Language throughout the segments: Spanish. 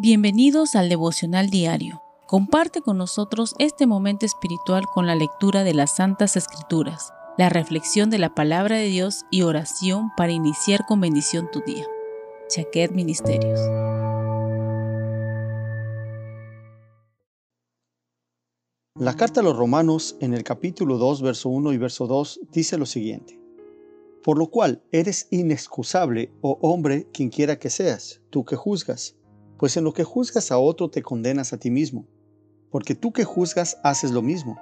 Bienvenidos al devocional diario. Comparte con nosotros este momento espiritual con la lectura de las Santas Escrituras, la reflexión de la palabra de Dios y oración para iniciar con bendición tu día. Chaquet Ministerios. La carta a los romanos en el capítulo 2, verso 1 y verso 2 dice lo siguiente. Por lo cual eres inexcusable, oh hombre, quien quiera que seas, tú que juzgas pues en lo que juzgas a otro te condenas a ti mismo, porque tú que juzgas haces lo mismo,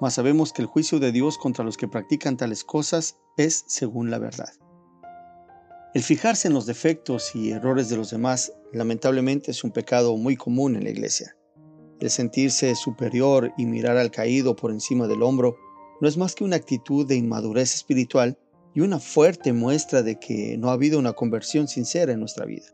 mas sabemos que el juicio de Dios contra los que practican tales cosas es según la verdad. El fijarse en los defectos y errores de los demás lamentablemente es un pecado muy común en la iglesia. El sentirse superior y mirar al caído por encima del hombro no es más que una actitud de inmadurez espiritual y una fuerte muestra de que no ha habido una conversión sincera en nuestra vida.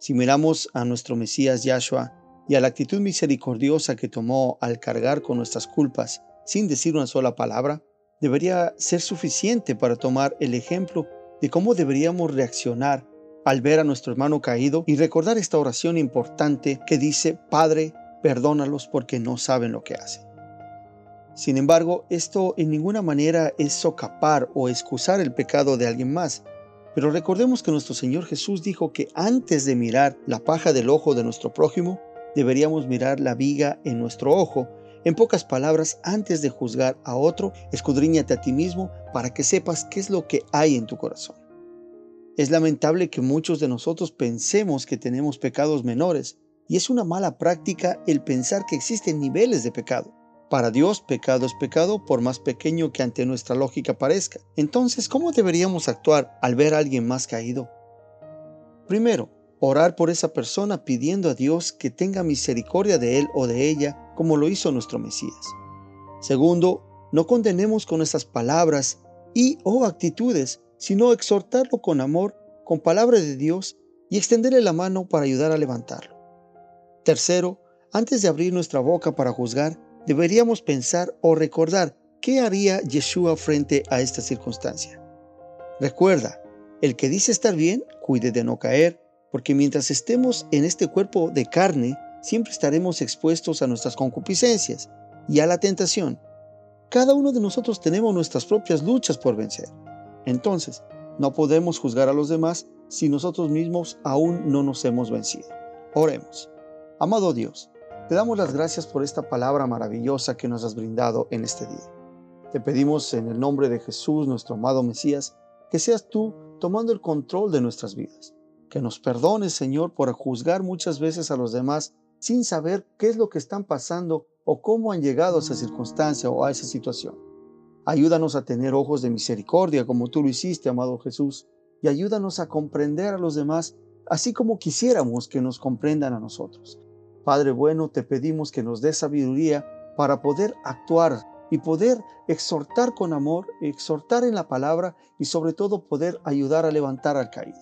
Si miramos a nuestro Mesías Yahshua y a la actitud misericordiosa que tomó al cargar con nuestras culpas sin decir una sola palabra, debería ser suficiente para tomar el ejemplo de cómo deberíamos reaccionar al ver a nuestro hermano caído y recordar esta oración importante que dice, Padre, perdónalos porque no saben lo que hacen. Sin embargo, esto en ninguna manera es socapar o excusar el pecado de alguien más, pero recordemos que nuestro Señor Jesús dijo que antes de mirar la paja del ojo de nuestro prójimo, deberíamos mirar la viga en nuestro ojo. En pocas palabras, antes de juzgar a otro, escudriñate a ti mismo para que sepas qué es lo que hay en tu corazón. Es lamentable que muchos de nosotros pensemos que tenemos pecados menores, y es una mala práctica el pensar que existen niveles de pecado. Para Dios, pecado es pecado por más pequeño que ante nuestra lógica parezca. Entonces, ¿cómo deberíamos actuar al ver a alguien más caído? Primero, orar por esa persona pidiendo a Dios que tenga misericordia de él o de ella, como lo hizo nuestro Mesías. Segundo, no condenemos con nuestras palabras y o actitudes, sino exhortarlo con amor, con palabra de Dios y extenderle la mano para ayudar a levantarlo. Tercero, antes de abrir nuestra boca para juzgar, deberíamos pensar o recordar qué haría Yeshua frente a esta circunstancia. Recuerda, el que dice estar bien, cuide de no caer, porque mientras estemos en este cuerpo de carne, siempre estaremos expuestos a nuestras concupiscencias y a la tentación. Cada uno de nosotros tenemos nuestras propias luchas por vencer. Entonces, no podemos juzgar a los demás si nosotros mismos aún no nos hemos vencido. Oremos. Amado Dios, te damos las gracias por esta palabra maravillosa que nos has brindado en este día. Te pedimos en el nombre de Jesús, nuestro amado Mesías, que seas tú tomando el control de nuestras vidas. Que nos perdones, Señor, por juzgar muchas veces a los demás sin saber qué es lo que están pasando o cómo han llegado a esa circunstancia o a esa situación. Ayúdanos a tener ojos de misericordia como tú lo hiciste, amado Jesús, y ayúdanos a comprender a los demás así como quisiéramos que nos comprendan a nosotros. Padre bueno, te pedimos que nos dé sabiduría para poder actuar y poder exhortar con amor, exhortar en la palabra y sobre todo poder ayudar a levantar al caído.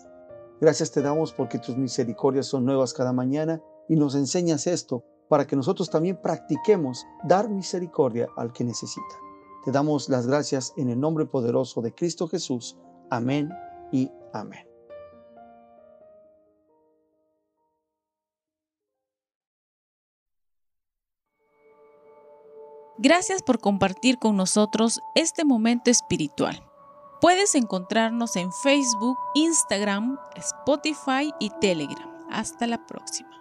Gracias te damos porque tus misericordias son nuevas cada mañana y nos enseñas esto para que nosotros también practiquemos dar misericordia al que necesita. Te damos las gracias en el nombre poderoso de Cristo Jesús. Amén y amén. Gracias por compartir con nosotros este momento espiritual. Puedes encontrarnos en Facebook, Instagram, Spotify y Telegram. Hasta la próxima.